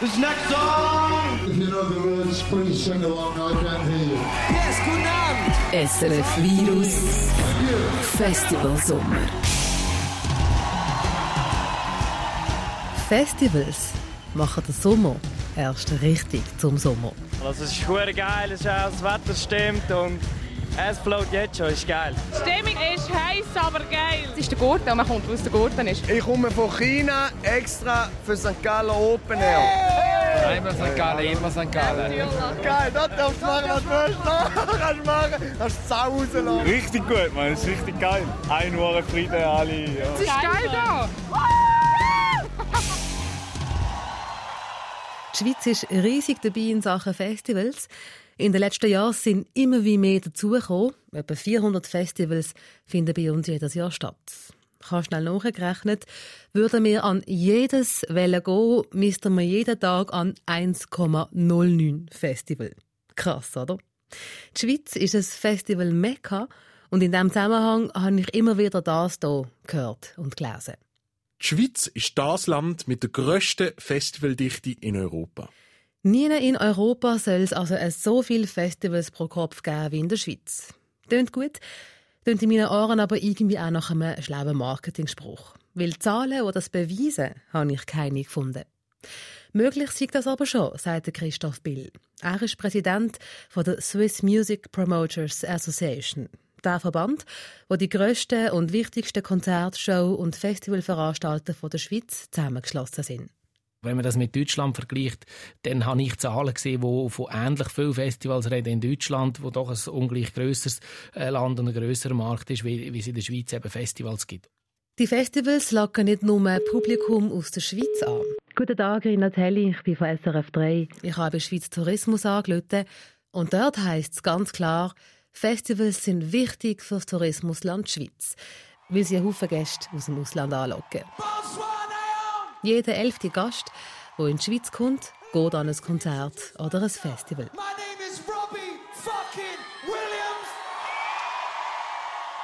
This next song. If you know the words, please sing along. I can't hear you. Yes, guten Abend. SRF Virus Festival Sommer. Festivals machen den Sommer erst richtig zum Sommer. Also es ist geil, es ist auch, das Wetter stimmt und es float jetzt schon, ist geil. Die Stimmung ist heiß, aber geil. Es ist der Gurten man kommt, aus der Gurten ist. Ich komme von China extra für St. Gallen Open Air. Einmal St. Gallen, immer St. Gallen. Geil, das darfst du machen, was du willst. Kannst du machen, kannst du Sau rauslassen. Richtig gut, man, es ist richtig geil. Ein Uhr Frieden, alle. Ja. Es ist geil da. Die Schweiz ist riesig dabei in Sachen Festivals. In den letzten Jahren sind immer wie mehr dazugekommen. Etwa 400 Festivals finden bei uns jedes Jahr statt. Kann schnell nachgerechnet, würden wir an jedes Welle gehen, müssten wir jeden Tag an 1,09 Festival. Krass, oder? Die Schweiz ist ein Festival Mekka und in diesem Zusammenhang habe ich immer wieder das hier gehört und gelesen. Die Schweiz ist das Land mit der grössten Festivaldichte in Europa. Nie in Europa soll es also so viele Festivals pro Kopf geben wie in der Schweiz. Tönt gut, tönt in meinen Ohren aber irgendwie auch nach einem schlauen Marketingspruch. Weil Zahlen, die das beweisen, habe ich keine gefunden. Möglich sieht das aber schon, sagt Christoph Bill. Er ist Präsident der Swiss Music Promoters Association. Der Verband, wo die grössten und wichtigsten Konzert-, Show- und Festivalveranstalter der Schweiz zusammengeschlossen sind. Wenn man das mit Deutschland vergleicht, dann habe ich Zahlen gesehen, die von ähnlich vielen Festivals reden in Deutschland, wo doch ein ungleich grösseres Land und ein grösserer Markt ist, wie, wie es in der Schweiz eben Festivals gibt. Die Festivals locken nicht nur Publikum aus der Schweiz an. Guten Tag, Rina Telli, ich bin von SRF 3. Ich habe Schweiz Tourismus angerufen und dort heisst es ganz klar, Festivals sind wichtig für das Tourismusland Schweiz, weil sie einen Haufen Gäste aus dem Ausland anlocken. Jeder elfte Gast, der in die Schweiz kommt, geht an ein Konzert oder ein Festival. My name is Robbie fucking Williams.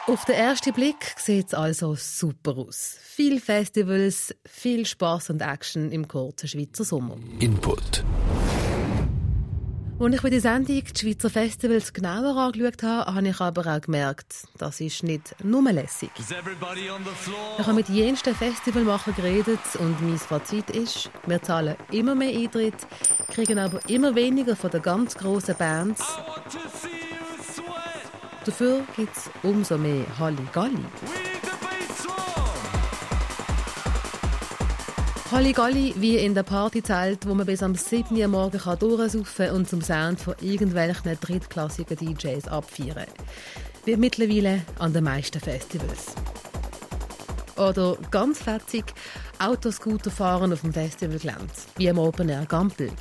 Auf den ersten Blick sieht es also super aus. Viel Festivals, viel Spaß und Action im kurzen Schweizer Sommer. Input. Als ich bei der Sendung die Schweizer Festivals genauer angeschaut habe, habe ich aber auch gemerkt, das ist nicht nur lässig. Ich habe mit jensten Festivalmachern geredet und mein Fazit ist, wir zahlen immer mehr Eintritt, kriegen aber immer weniger von den ganz grossen Bands. Dafür gibt es umso mehr Halligalli. Halligalli wie in der Partyzelt, wo man bis am 7. Uhr morgen kann und zum Sound von irgendwelchen drittklassigen DJs abfeiern. Wie mittlerweile an den meisten Festivals. Oder ganz fetzig Autoscooter fahren auf dem Festivalgelände, wie im Open Air Gampel.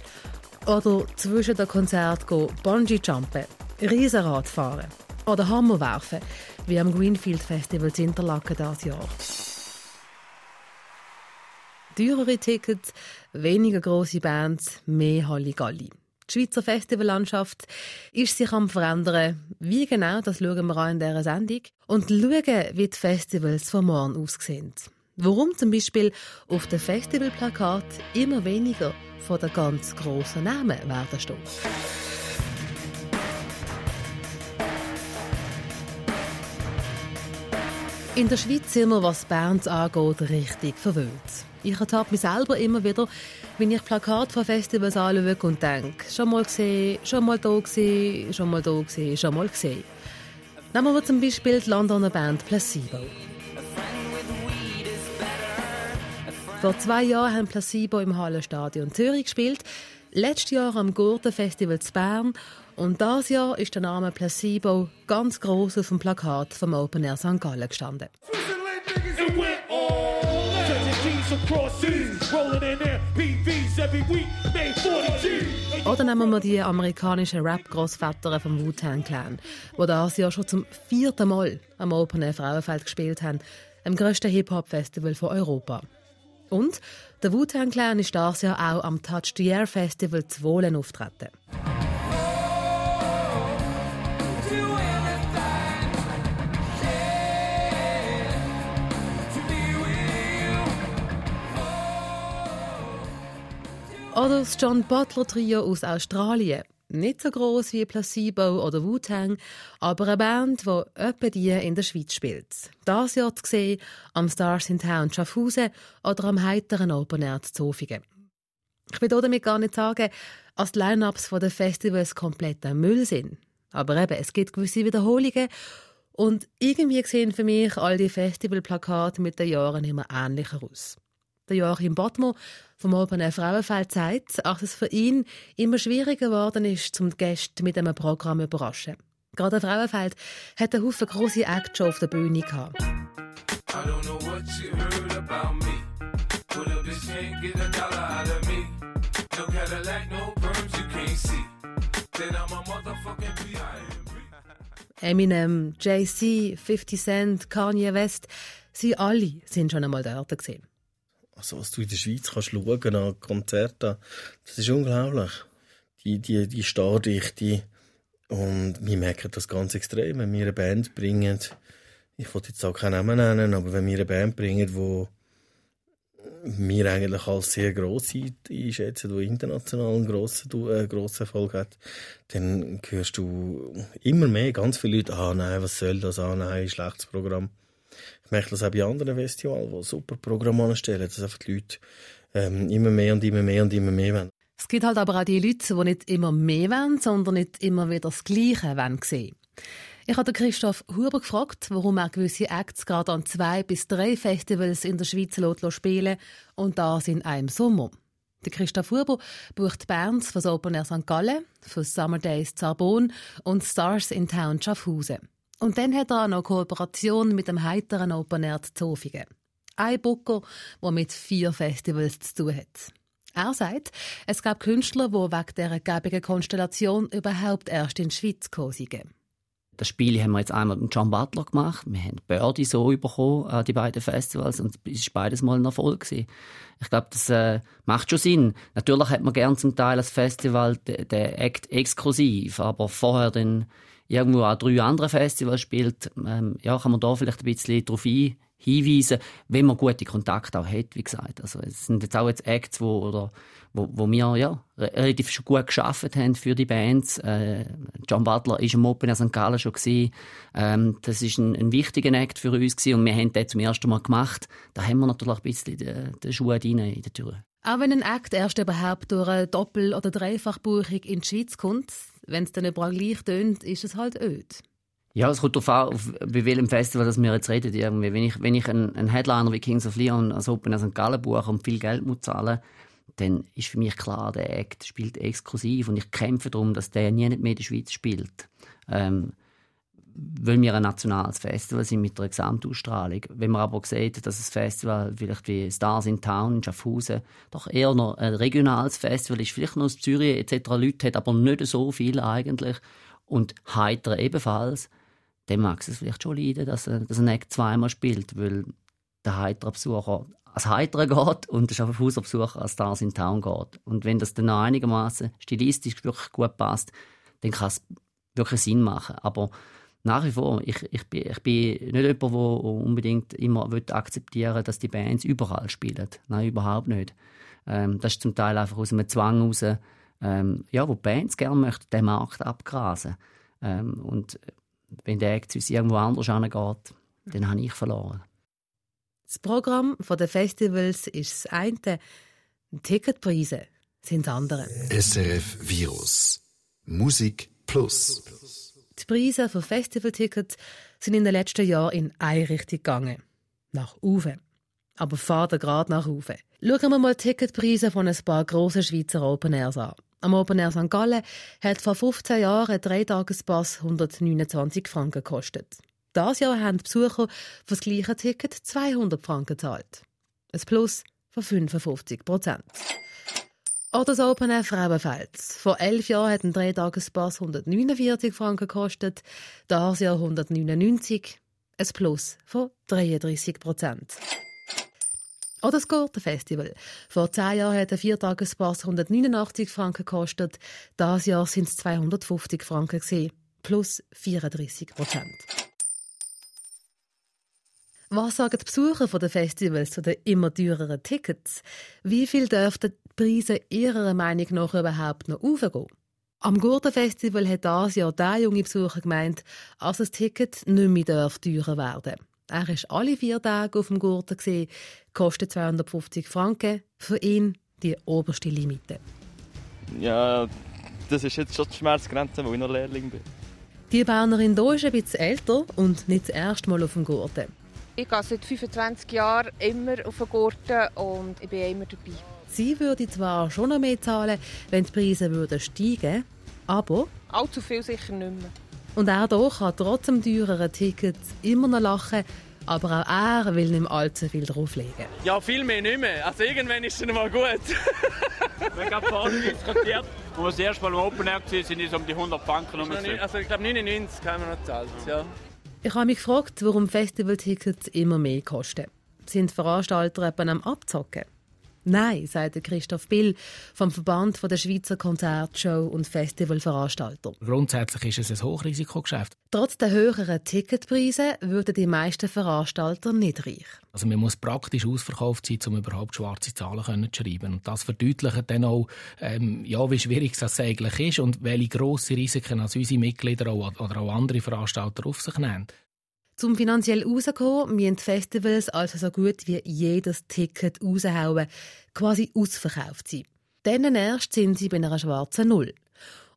Oder zwischen den Konzerten gehen Bungee jumpen, Riesenrad fahren. Oder Hammer werfen, wie am Greenfield Festival in Interlaken dieses Jahr. Teurere Tickets, weniger grosse Bands, mehr Halligalli. Die Schweizer Festivallandschaft ist sich am verändern. Wie genau, das schauen wir an in dieser Sendung. Und schauen, wie die Festivals von morgen aussehen. Warum zum Beispiel auf dem Festivalplakat immer weniger von den ganz grossen Namen werden stehen. In der Schweiz sind wir, was Bands angeht, richtig verwöhnt. Ich ertappe mich selber immer wieder, wenn ich Plakate von Festivals anschaue und denke, schon mal gesehen, schon mal da gesehen, schon mal da gesehen, schon mal gesehen. Nehmen wir zum Beispiel die Londoner Band Placebo. Vor zwei Jahren haben Placebo im Hallenstadion Zürich gespielt, letztes Jahr am Gurtenfestival zu Bern und dieses Jahr ist der Name Placebo ganz groß auf dem Plakat vom Open Air St. Gallen gestanden. Oder nehmen wir die amerikanischen Rap-Grossväter vom Wu-Tang Clan, die dieses Jahr schon zum vierten Mal am Open Air Frauenfeld gespielt haben, dem grössten Hip-Hop-Festival von Europa. Und der Wu-Tang Clan ist dieses Jahr auch am Touch the Air Festival zu Wohlen auftreten. Oder das John Butler Trio aus Australien. Nicht so groß wie Placebo oder Wu-Tang, aber eine Band, die etwa die in der Schweiz spielt. Das Jahr zu sehen am Stars in Town Schaffhausen oder am heiteren Air Zofingen. Ich will damit gar nicht sagen, dass die Line-Ups der Festivals komplett ein Müll sind. Aber eben, es gibt gewisse Wiederholungen und irgendwie sehen für mich all die Festivalplakate mit den Jahren immer ähnlicher aus. Der Joachim Bottmo vom Open Frauenfeld sagt, dass es für ihn immer schwieriger geworden ist, zum Gäste mit einem Programm zu überraschen. Gerade Frauenfeld hat einen Haufen grosse Acts auf der Bühne gehabt. Eminem, Jay-Z, 50 Cent, Kanye West, sie alle sind schon einmal dort gesehen. Also was du in der Schweiz kannst schauen an Konzerten, das ist unglaublich. Die, die, die Stardichte. Und wir merken das ganz extrem, wenn wir eine Band bringen, ich wollte jetzt auch keinen Namen nennen, aber wenn wir eine Band bringen, die wir eigentlich als sehr gross einschätzen, die international einen grossen, äh, grossen Erfolg hat, dann hörst du immer mehr, ganz viele Leute, ah nein, was soll das, ah nein, schlechtes Programm. Ich merke das auch bei anderen Festivals, die super Programme anstellen, dass einfach die Leute ähm, immer mehr und immer mehr und immer mehr wollen. Es gibt halt aber auch die Leute, die nicht immer mehr wollen, sondern nicht immer wieder das Gleiche wollen. Ich habe Christoph Huber gefragt, warum er gewisse Acts gerade an zwei bis drei Festivals in der Schweiz spielen und das in einem Sommer. Der Christoph Huber bucht Bands für das Open Air St. Gallen, für Summer Days Zarbon und Stars in Town Schaffhausen. Und dann hat er auch noch Kooperation mit dem heiteren Open Air Zofingen. Ein Booker, der mit vier Festivals zu tun hat. Er sagt, es gab Künstler, die wegen dieser gäbigen Konstellation überhaupt erst in die Schweiz gekommen sind. Das Spiel haben wir jetzt einmal mit John Butler gemacht. Wir haben Birdie so bekommen an die beiden Festivals und es war beides mal ein Erfolg. Gewesen. Ich glaube, das äh, macht schon Sinn. Natürlich hat man gern zum Teil das Festival den Act exklusiv, aber vorher dann irgendwo an drei andere Festivals spielt, ähm, ja, kann man da vielleicht ein bisschen darauf hinweisen, wenn man gute Kontakte auch hat, wie gesagt. Also es sind jetzt auch jetzt Acts, wo, oder, wo, wo wir ja, relativ schon gut geschafft haben für die Bands. Äh, John Butler ist im Open in St. Gallen schon gewesen. Ähm, das ist ein, ein wichtiger Act für uns gewesen und wir haben den zum ersten Mal gemacht. Da haben wir natürlich ein bisschen den, den Schuh rein in der Tür. Auch wenn ein Act erst überhaupt durch eine Doppel- oder Dreifachbuchung in die Schweiz kommt, wenn es dann überall gleich tönt, ist es halt öd. Ja, es kommt darauf an, auf, bei welchem Festival das wir jetzt reden. Irgendwie. Wenn ich, wenn ich einen, Headliner wie Kings of Leon als Open St. Gallen buche und viel Geld muss zahlen dann ist für mich klar, der Act spielt exklusiv und ich kämpfe darum, dass der nie mehr in der Schweiz spielt. Ähm, weil wir ein nationales Festival sind mit einer Gesamtausstrahlung. Wenn man aber sieht, dass das Festival vielleicht wie Stars in Town in Schaffhausen doch eher noch ein regionales Festival ist, vielleicht noch aus Zürich etc. Leute hat, aber nicht so viel eigentlich und Heiter ebenfalls, dann mag es vielleicht schon leiden, dass, dass ein Act zweimal spielt, weil der heitere Besucher als Heiterer geht und der Schaffhauser als Stars in Town geht. Und wenn das dann noch einigermaßen stilistisch wirklich gut passt, dann kann es wirklich Sinn machen. Aber nach wie vor, ich, ich, bin, ich bin nicht jemand, der unbedingt immer akzeptieren will, dass die Bands überall spielen. Nein, überhaupt nicht. Ähm, das ist zum Teil einfach aus einem Zwang heraus, ähm, ja, wo die Bands gerne möchten, den Markt abgrasen. Ähm, und wenn der Act irgendwo anders angeht, dann habe ich verloren. Das Programm der Festivals ist das eine, die Ticketpreise sind das andere. SRF Virus Musik Plus. Die Preise für Festivaltickets sind in den letzten Jahren in eine Richtung gegangen. Nach oben. Aber fahren gerade nach oben. Schauen wir mal die Ticketpreise von ein paar grossen Schweizer Open Airs an. Am Open Air St. Gallen hat vor 15 Jahren ein Dreitagespass 129 Franken gekostet. Das Jahr haben die Besucher für das gleiche Ticket 200 Franken gezahlt. Ein Plus von 55 Prozent. Oder das Open Air Frauenfeld. Vor elf Jahren hat ein Dreitagespass 149 Franken gekostet, das Jahr 199, ein Plus von 33 Prozent. Oder das Gurtenfestival. Vor zehn Jahren hat ein Viertagespass 189 Franken gekostet, das Jahr sind es 250 Franken gewesen, plus 34 Prozent. Was sagen die Besucher der Festivals zu den immer teureren Tickets? Wie viel dürften die Preise ihrer Meinung nach überhaupt noch aufgehen. Am Gurtenfestival hat dieses Jahr der junge Besucher gemeint, dass das Ticket nicht mehr darf teurer werden Er war alle vier Tage auf dem Gurten, kostet 250 Franken, für ihn die oberste Limite. Ja, das ist jetzt schon die Schmerzgrenze, wo ich noch Lehrling bin. Die Bernerin hier ist ein bisschen älter und nicht das erste Mal auf dem Gurten. Ich gehe seit 25 Jahren immer auf den Gurten und ich bin immer dabei. Sie würde zwar schon noch mehr zahlen, wenn die Preise würden steigen aber... Allzu viel sicher nicht mehr. Und er hier kann trotz dem teureren Ticket immer noch lachen, aber auch er will nicht mehr allzu viel drauflegen. Ja, viel mehr nicht mehr. Also irgendwann ist es mal gut. wir haben vorhin diskutiert, als wir das erste Mal im Open Air waren, sind es um die 100 Franken. Also ich glaube 99 haben wir noch gezahlt, ja. Ich habe mich gefragt, warum Festivaltickets immer mehr kosten. Sind Veranstalter etwa am Abzocken? Nein, sagt Christoph Bill vom Verband der Schweizer Konzertshow und Festivalveranstalter. Grundsätzlich ist es ein Hochrisikogeschäft. Trotz der höheren Ticketpreise würden die meisten Veranstalter nicht reich. Also man muss praktisch ausverkauft sein, um überhaupt schwarze Zahlen zu schreiben. Und das verdeutlicht dann auch, ähm, ja, wie schwierig das eigentlich ist und welche grosse Risiken als unsere Mitglieder oder auch andere Veranstalter auf sich nehmen. Zum finanziell rauskommen, müssen Festivals also so gut wie jedes Ticket raushauen, quasi ausverkauft sein. Dann erst sind sie bei einer schwarzen Null.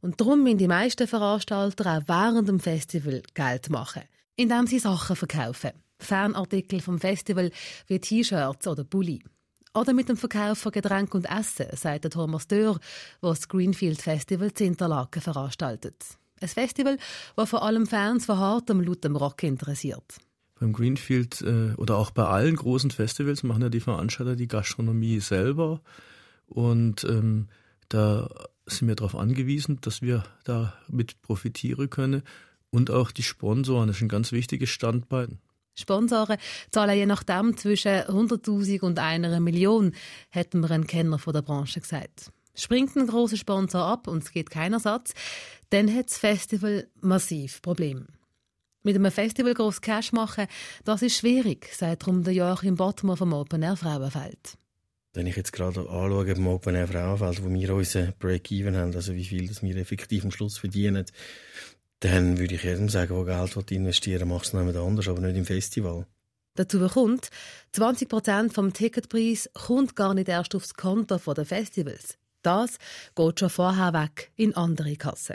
Und darum müssen die meisten Veranstalter auch während dem Festival Geld machen, indem sie Sachen verkaufen. Fanartikel vom Festival wie T-Shirts oder Bulli. Oder mit dem Verkauf von Getränk und Essen, sagt Thomas Dörr, der das Greenfield Festival zu Interlaken veranstaltet. Ein Festival, das vor allem Fans von hartem, lautem Rock interessiert. Beim Greenfield äh, oder auch bei allen großen Festivals machen ja die Veranstalter die Gastronomie selber. Und ähm, da sind wir darauf angewiesen, dass wir damit profitieren können. Und auch die Sponsoren, das ist ein ganz wichtiges Standbein. Sponsoren zahlen je nachdem zwischen 100.000 und einer Million, hätten wir ein Kenner von der Branche gesagt. Springt ein großer Sponsor ab und es geht kein Ersatz, dann hat das Festival massiv Probleme. Mit einem Festival groß Cash machen, das ist schwierig, sagt darum der Joachim Bottmer vom Open Air Frauenfeld. Wenn ich jetzt gerade anschaue beim Open Air Frauenfeld, wo wir unseren Break-Even haben, also wie viel das wir effektiv am Schluss verdienen, dann würde ich jedem sagen, der Geld investieren will, mach es noch anders, aber nicht im Festival. Dazu kommt, 20% vom Ticketpreis kommt gar nicht erst aufs Konto der Festivals. Das geht schon vorher weg in andere Kassen.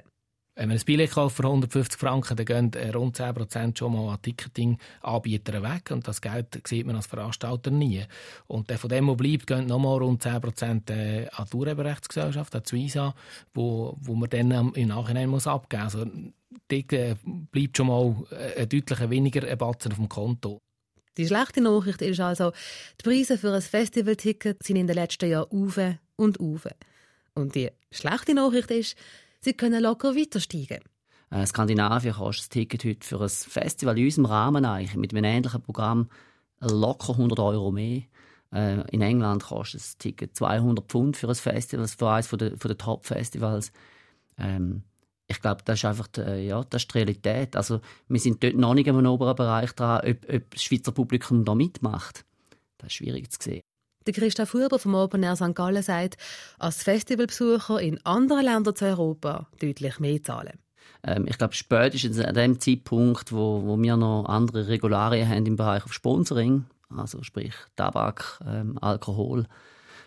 Wenn man ein Billett kauft für 150 Franken, dann gehen äh, rund 10% schon mal an Ticketing-Anbietern weg. Und das Geld sieht man als Veranstalter nie. Und von dem, was bleibt, gehen nochmal rund 10% äh, an die Urheberrechtsgesellschaft, an die Suisa, wo, wo man dann im Nachhinein muss abgeben muss. Also, dort äh, bleibt schon mal ein deutlich weniger Batzen auf dem Konto. Die schlechte Nachricht ist also, die Preise für ein Festivalticket sind in den letzten Jahren auf und auf. Und die schlechte Nachricht ist, sie können locker weiter steigen. Äh, Skandinavien kostet das Ticket heute für ein Festival in unserem Rahmen eigentlich, mit einem ähnlichen Programm locker 100 Euro mehr. Äh, in England kostet das Ticket 200 Pfund für ein Festival, für eines der, der Top-Festivals. Ähm, ich glaube, das ist einfach die, äh, ja, das ist die Realität. Also, wir sind dort noch nicht im oberen Bereich dran, ob, ob das Schweizer Publikum da mitmacht. Das ist schwierig zu sehen. Der Christoph Huber vom Open Air St. Gallen sagt, als Festivalbesucher in anderen Ländern zu Europa deutlich mehr zahlen. Ähm, ich glaube, spätestens an dem Zeitpunkt, wo, wo wir noch andere Regularien haben im Bereich auf Sponsoring, also sprich Tabak, ähm, Alkohol,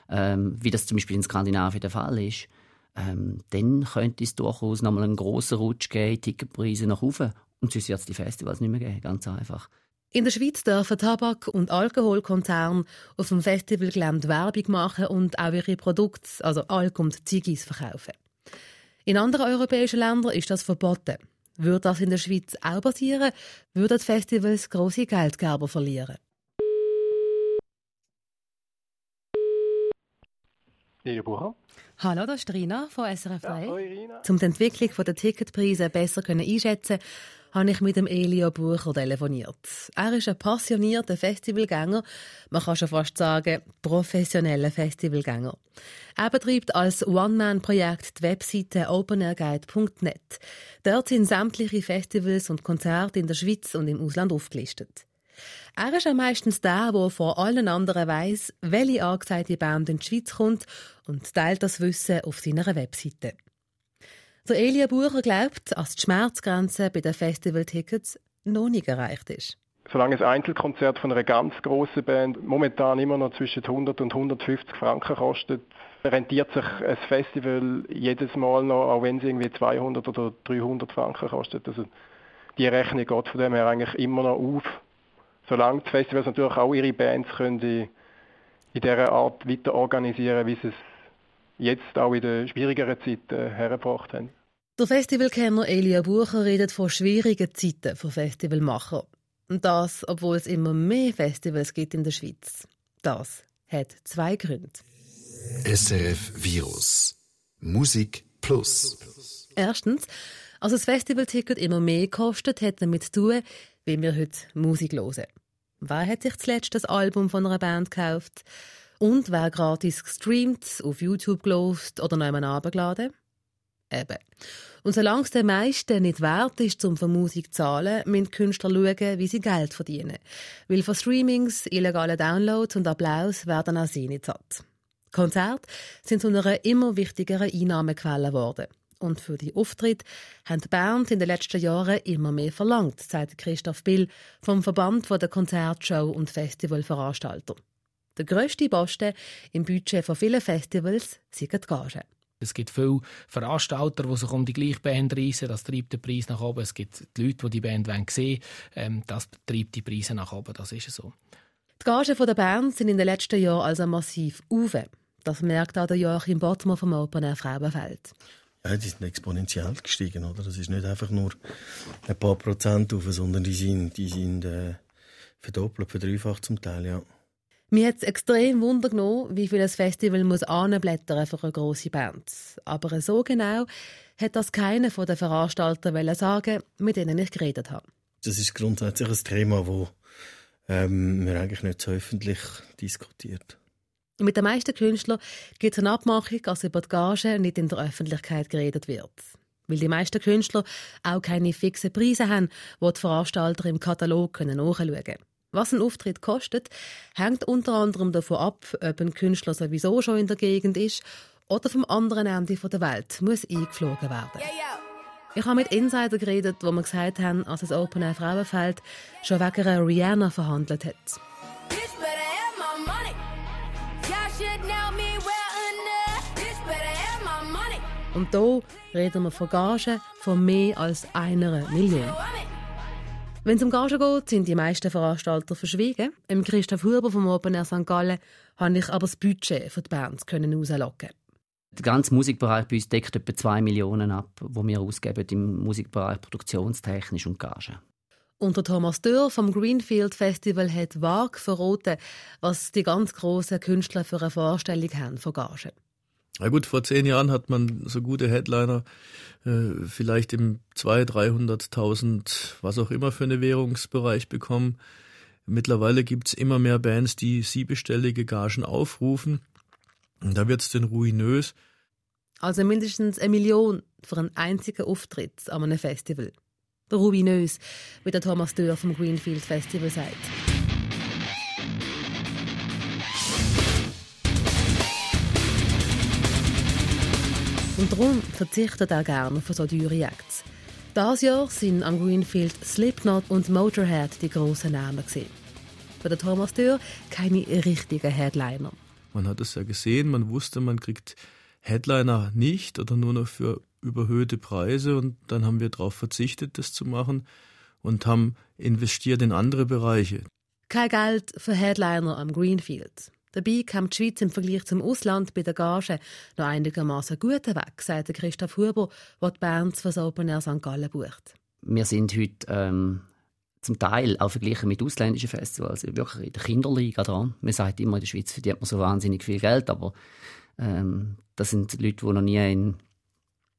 ähm, wie das zum Beispiel in Skandinavien der Fall ist, ähm, dann könnte es durchaus nochmal einen grossen Rutsch geben, Ticketpreise nach oben. Und sonst wird es die Festivals nicht mehr geben, ganz einfach. In der Schweiz dürfen Tabak- und Alkoholkonzerne auf dem Festivalgelände Werbung machen und auch ihre Produkte, also Alk und Ziggis, verkaufen. In anderen europäischen Ländern ist das verboten. Würde das in der Schweiz auch passieren, würden die Festivals grosse Geldgeber verlieren. Hallo, das ist Rina von SRF 3. Ja, hoi, Um die Entwicklung der Ticketpreise besser einschätzen habe ich mit dem Elio Bucher telefoniert. Er ist ein passionierter Festivalgänger, man kann schon fast sagen, professioneller Festivalgänger. Er betreibt als One-Man-Projekt die Webseite openairguide.net. Dort sind sämtliche Festivals und Konzerte in der Schweiz und im Ausland aufgelistet. Er ist ja meistens der, der vor allen anderen weiss, welche angezeigte Band in die Schweiz kommt und teilt das Wissen auf seiner Webseite. Der Elia Bucher glaubt, dass die Schmerzgrenze bei den Festivaltickets noch nicht erreicht ist. Solange ein Einzelkonzert von einer ganz grossen Band momentan immer noch zwischen 100 und 150 Franken kostet, rentiert sich ein Festival jedes Mal noch, auch wenn es irgendwie 200 oder 300 Franken kostet. Also die Rechnung geht von dem her eigentlich immer noch auf. Solange die Festivals natürlich auch ihre Bands können in, dieser Art weiter organisieren, wie sie es jetzt auch in den schwierigeren Zeiten hergebracht haben. Der Festivalkenner Elia Bucher redet von schwierigen Zeiten für Festivalmacher. Und das, obwohl es immer mehr Festivals gibt in der Schweiz. Das hat zwei Gründe. SRF Virus. Musik Plus. Erstens, als das Festivalticket immer mehr kostet, hat damit zu tun, wie wir heute Musik hören. Wer hat sich zuletzt das Album von einer Band gekauft? Und wer gratis gestreamt, auf YouTube gelost oder noch einmal abgeladen? Eben. Und solange es den meisten nicht wert ist, um für Musik zu zahlen, müssen Künstler schauen, wie sie Geld verdienen. Weil von Streamings, illegalen Downloads und Applaus werden auch sie nicht satt. Konzerte sind zu einer immer wichtigeren Einnahmequelle geworden. Und für die Auftritte haben die Bands in den letzten Jahren immer mehr verlangt, sagt Christoph Bill vom Verband der Konzertshow- und Festivalveranstalter. Der grösste Posten im Budget von vielen Festivals sind die Gagen. Es gibt viele Veranstalter, die sich um die gleiche Band reissen. Das treibt den Preis nach oben. Es gibt die Leute, die die Band sehen wollen. Ähm, das treibt die Preise nach oben. Das ist so. Die Gagen der Band sind in den letzten Jahren also massiv auf. Das merkt auch der Joachim Bottmer vom Open Air Frauenfeld. Ja, die sind exponentiell gestiegen, oder? Das ist nicht einfach nur ein paar Prozent auf, sondern die sind, die sind äh, verdoppelt, verdreifacht zum Teil, ja. Mir hat es extrem Wunder genommen, wie viel ein Festival muss anblättern für eine grosse Band. Aber so genau hat das keiner von den Veranstaltern sagen, mit denen ich geredet habe. Das ist grundsätzlich ein Thema, das ähm, man eigentlich nicht so öffentlich diskutiert. Mit den meisten Künstlern gibt es eine Abmachung, dass über die Gage nicht in der Öffentlichkeit geredet wird. Weil die meisten Künstler auch keine fixen Preise haben, die die Veranstalter im Katalog nachschauen können. Was ein Auftritt kostet, hängt unter anderem davon ab, ob ein Künstler sowieso schon in der Gegend ist oder vom anderen Ende der Welt muss eingeflogen werden. Ich habe mit Insider geredet, wo mir gesagt haben, als das Open Air Frauenfeld schon wegen einer Rihanna verhandelt hat. Und hier reden wir von Gagen von mehr als einer Million. Wenn es um Gagen geht, sind die meisten Veranstalter verschwiegen. Im Christoph Huber vom Open Air St. Gallen konnte ich aber das Budget für die Bands rauslocken. Der ganze Musikbereich bei uns deckt etwa 2 Millionen ab, wo wir ausgeben im Musikbereich produktionstechnisch und Gagen. Und der Thomas Dörr vom Greenfield Festival hat vage verraten, was die ganz grossen Künstler für eine Vorstellung haben von Gagen. Na gut, vor zehn Jahren hat man so gute Headliner äh, vielleicht im 200.000, 300.000, was auch immer für einen Währungsbereich bekommen. Mittlerweile gibt's immer mehr Bands, die siebenstellige Gagen aufrufen. Und da wird's dann ruinös. Also mindestens eine Million für einen einzigen Auftritt an einem Festival. Ruinös, wie der Thomas Dörr vom Greenfield Festival sagt. Und darum verzichtet er gerne auf so teure Acts. Dieses Jahr sind am Greenfield Slipknot und Motorhead die grossen Namen. Gewesen. Für den Thomas Dürr keine richtigen Headliner. Man hat es ja gesehen, man wusste, man kriegt Headliner nicht oder nur noch für überhöhte Preise und dann haben wir darauf verzichtet, das zu machen und haben investiert in andere Bereiche. Kein Geld für Headliner am Greenfield. Dabei kam die Schweiz im Vergleich zum Ausland bei der Gage noch einigermaßen gut weg, sagt Christoph Huber, der die Bands das Open Air St. Gallen bucht. Wir sind heute ähm, zum Teil auch verglichen mit ausländischen Festivals wirklich in der Kinderliga dran. Man sagt immer, in der Schweiz verdient man so wahnsinnig viel Geld, aber ähm, das sind Leute, die noch nie in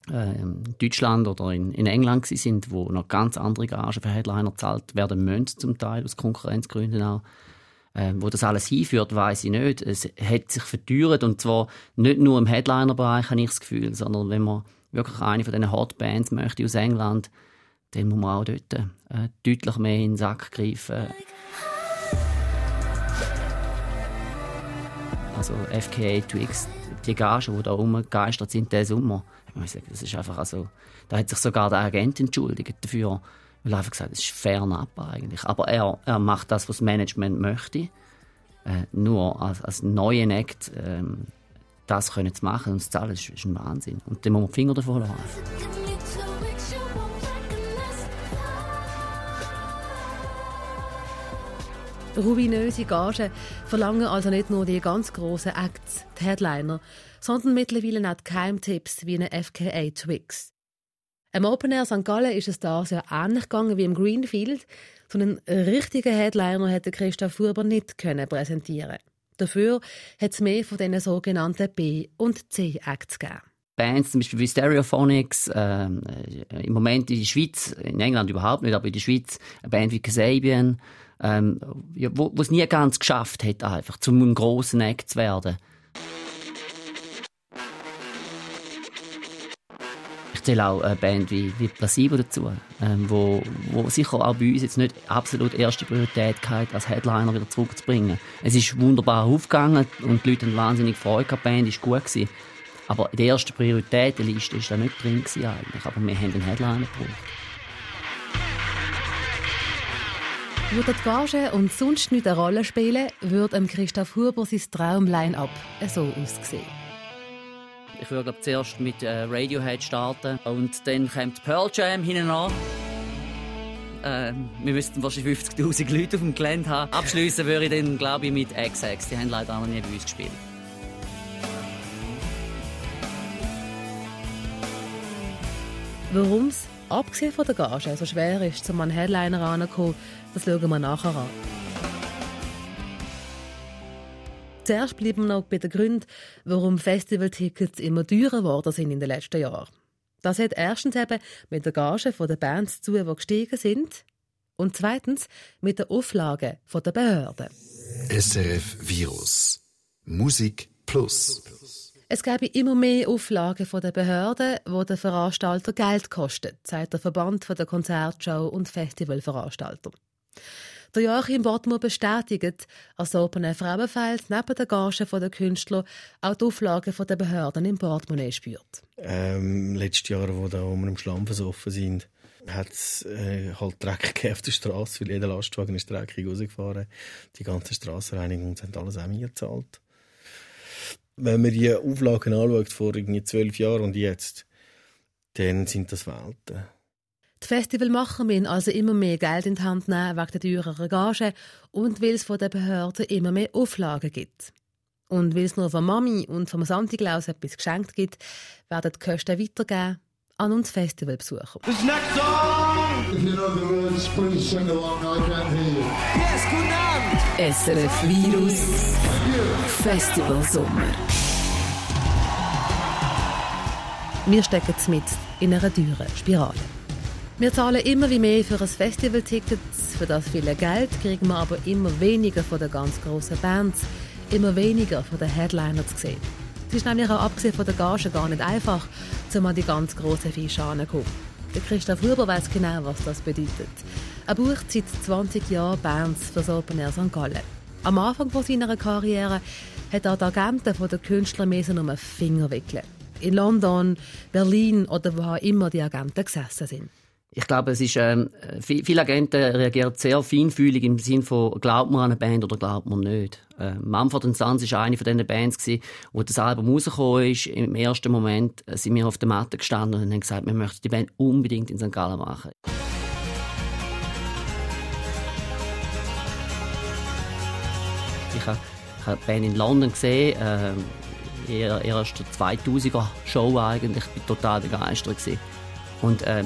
ähm, Deutschland oder in, in England sind, wo noch ganz andere Gagen für Headliner gezahlt werden müssen, zum Teil aus Konkurrenzgründen auch. Ähm, wo das alles hinführt, weiß ich nicht. Es hat sich verteuert und zwar nicht nur im Headliner-Bereich, habe ich das Gefühl, sondern wenn man wirklich eine von diesen Hotbands möchte aus England, dann muss man auch dort äh, deutlich mehr in den Sack greifen. Also FKA Twix, die Gagen, die da rumgegeistert sind diesen Sommer, ich muss sagen, das ist einfach also, da hat sich sogar der Agent entschuldigt dafür, weil einfach gesagt das ist fernab eigentlich. Aber er, er macht das, was das Management möchte. Äh, nur als, als neuen Act ähm, das können zu machen und zu zahlen, ist, ist ein Wahnsinn. Und dann muss man die Finger davon lassen. Ruinöse Gagen verlangen also nicht nur die ganz grossen Acts, die Headliner, sondern mittlerweile auch Keimtipps wie eine FKA Twix. Im Open Air St. Gallen ist es da sehr ähnlich gegangen wie im Greenfield. So einen richtigen Headliner hätte Christoph Furber nicht können präsentieren. Dafür hat es mehr von diesen sogenannten B- und C-Acts gegeben. Bands, zum Beispiel wie Stereophonics, ähm, äh, im Moment in der Schweiz, in England überhaupt nicht, aber in der Schweiz eine Band wie Kasabian, ähm, wo es nie ganz geschafft hat, einfach, zum grossen Act zu werden. Zähle auch eine Band wie, wie Placebo dazu, ähm, wo, wo sicher auch bei uns jetzt nicht absolut erste Priorität hatte, als Headliner wieder zurückzubringen. Es ist wunderbar aufgegangen und die Leute haben wahnsinnig Freude gehabt, die Band war gut. Gewesen. Aber in der ersten Prioritätenliste war da nicht drin eigentlich. Aber wir haben einen Headliner gebraucht. Würde die Gage und sonst nicht eine Rolle spielen, würde Christoph Huber sein Traum-Line-Up so aussehen. Ich würde glaub, zuerst mit äh, Radiohead starten und dann kommt Pearl Jam hinten an. Ähm, wir müssten wahrscheinlich 50'000 Leute auf dem Gelände haben. Abschließen würde ich dann, glaube ich, mit XX. Die haben leider noch nie bei uns gespielt. Warum es, abgesehen von der Gage, so schwer ist, zum an Headliner ranzukommen, das schauen wir nachher an. Zuerst bleiben wir noch bei den Gründen, warum Festivaltickets immer teurer geworden sind in den letzten Jahren. Das hat erstens eben mit der Gage der Bands zu, die gestiegen sind, und zweitens mit den Auflagen der Behörden. SRF Virus Musik Plus. Es gäbe immer mehr Auflagen von den Behörden, die den Veranstalter Geld kosten, sagt der Verband der Konzertshow und Festivalveranstalter. Der Joachim Bottmer bestätigt, als Open Air Frauenfeld neben der Gage der Künstler auch die Auflagen der Behörden im Portemonnaie spürt. Ähm, letztes Jahr, wo da um im Schlamm versoffen sind, hat es äh, halt Dreck auf der Straße, weil jeder Lastwagen ist dreckig rausgefahren. Die ganze Strassenreinigung haben alles auch mir gezahlt. Wenn man die Auflagen anschaut, vor zwölf Jahren und jetzt, dann sind das Welten. Die Festivalmacher müssen also immer mehr Geld in die Hand nehmen wegen der teureren Gage und weil es von den Behörden immer mehr Auflagen gibt. Und weil es nur von Mami und vom Santa Claus etwas geschenkt gibt, werden die Kosten weitergeben an uns Festivalbesucher. This next song! If you know the words, please sing along. I can't hear you. Yes, guten Abend! SRF Virus Festival Sommer. Wir stecken mit in einer teuren Spirale. Wir zahlen immer wie mehr für ein Festivalticket. Für das viele Geld kriegen wir aber immer weniger von den ganz grossen Bands, immer weniger von den Headlinern zu sehen. Es ist nämlich auch abgesehen von der Gage gar nicht einfach, um an die ganz grossen Fische. Der Christoph Huber weiß genau, was das bedeutet. Er bucht seit 20 Jahren Bands für das Open Air St. Gallen. Am Anfang von seiner Karriere hat er die Agenten der Künstler nur einen Finger wickeln. In London, Berlin oder wo immer die Agenten gesessen sind. Ich glaube, es ist, ähm, viele Agenten reagieren sehr feinfühlig im Sinne von, glaubt man an eine Band oder glaubt man nicht. Äh, Mumford Sons war eine von diesen Bands, gewesen, wo das Album rausgekommen ist. Im ersten Moment sind wir auf der Matte gestanden und haben gesagt, wir möchten die Band unbedingt in St. Gallen machen. Ich habe, die Band in London gesehen, äh, ihre erste 2000er Show eigentlich. Ich war total begeistert. Gewesen. Und äh,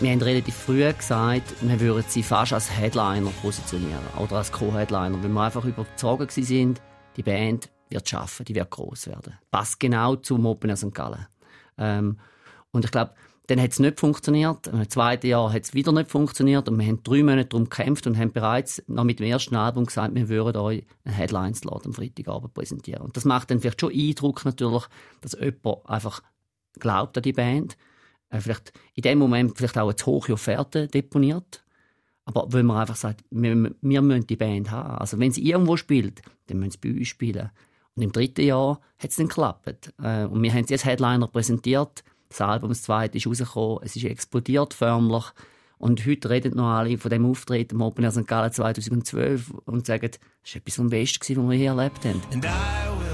wir haben relativ früh gesagt, wir würden sie fast als Headliner positionieren oder als Co-Headliner, weil wir einfach überzeugt sind, die Band wird schaffen, die wird groß werden. Passt genau zum Open Air St. Gallen. Ähm, und ich glaube, dann hat es nicht funktioniert. Im zweiten Jahr hat es wieder nicht funktioniert und wir haben drei Monate darum gekämpft und haben bereits noch mit dem ersten Album gesagt, wir würden euch einen Headline-Slot am Freitagabend präsentieren. Und das macht dann vielleicht schon Eindruck natürlich, dass jemand einfach glaubt an die Band vielleicht in dem Moment vielleicht auch eine zu hohe Offerte deponiert. Aber wenn man einfach sagt, wir, wir müssen die Band haben. Also wenn sie irgendwo spielt, dann müssen sie bei uns spielen. Und im dritten Jahr hat es dann geklappt. Äh, und wir haben sie als Headliner präsentiert. Das Album, das zweite, ist rausgekommen. Es ist explodiert förmlich. Und heute reden noch alle von dem Auftritt im Open Air St. Gallen 2012 und sagen, das war etwas am Besten, was wir hier erlebt haben.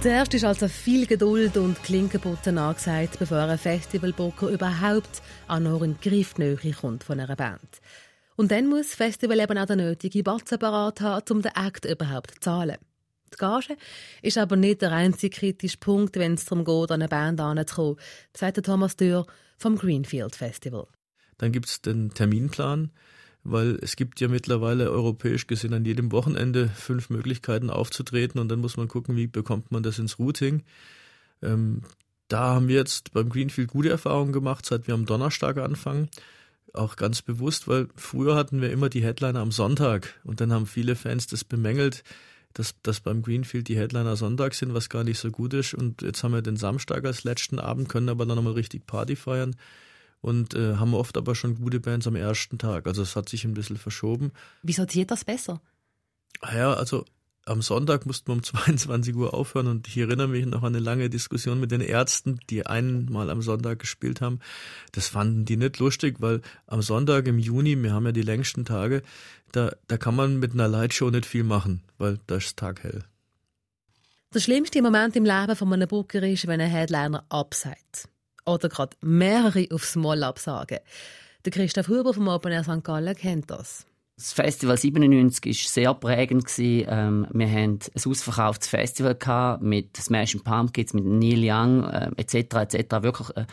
Zuerst ist also viel Geduld und Klinkenputzen angesagt, bevor ein Festivalbooker überhaupt an in Griffnähe kommt von einer Band. Und dann muss das Festival eben auch den nötigen Batzen parat haben, um den Act überhaupt zu zahlen. Die Gage ist aber nicht der einzige kritische Punkt, wenn es darum geht, an eine Band anzukommen, sagt Thomas Dürr vom Greenfield Festival. Dann gibt es den Terminplan, weil es gibt ja mittlerweile europäisch gesehen an jedem Wochenende fünf Möglichkeiten aufzutreten und dann muss man gucken, wie bekommt man das ins Routing. Ähm, da haben wir jetzt beim Greenfield gute Erfahrungen gemacht, seit wir am Donnerstag anfangen. Auch ganz bewusst, weil früher hatten wir immer die Headliner am Sonntag und dann haben viele Fans das bemängelt, dass, dass beim Greenfield die Headliner Sonntag sind, was gar nicht so gut ist. Und jetzt haben wir den Samstag als letzten Abend, können aber dann nochmal richtig Party feiern und äh, haben oft aber schon gute Bands am ersten Tag. Also es hat sich ein bisschen verschoben. Wie sortiert das besser? Ah ja, also am Sonntag mussten wir um 22 Uhr aufhören und ich erinnere mich noch an eine lange Diskussion mit den Ärzten, die einmal am Sonntag gespielt haben. Das fanden die nicht lustig, weil am Sonntag im Juni, wir haben ja die längsten Tage, da, da kann man mit einer Lightshow nicht viel machen, weil da ist Tag hell. Der schlimmste Moment im Leben von einem Booker ist, wenn ein Headliner absagt. Oder gerade mehrere aufs Mal absagen. Der Christoph Huber vom Open Air St. Gallen kennt das. Das Festival 97 war sehr prägend. Ähm, wir hatten ein ausverkauftes Festival mit Smashing Pumpkins, mit Neil Young äh, etc. etc. Wirklich äh,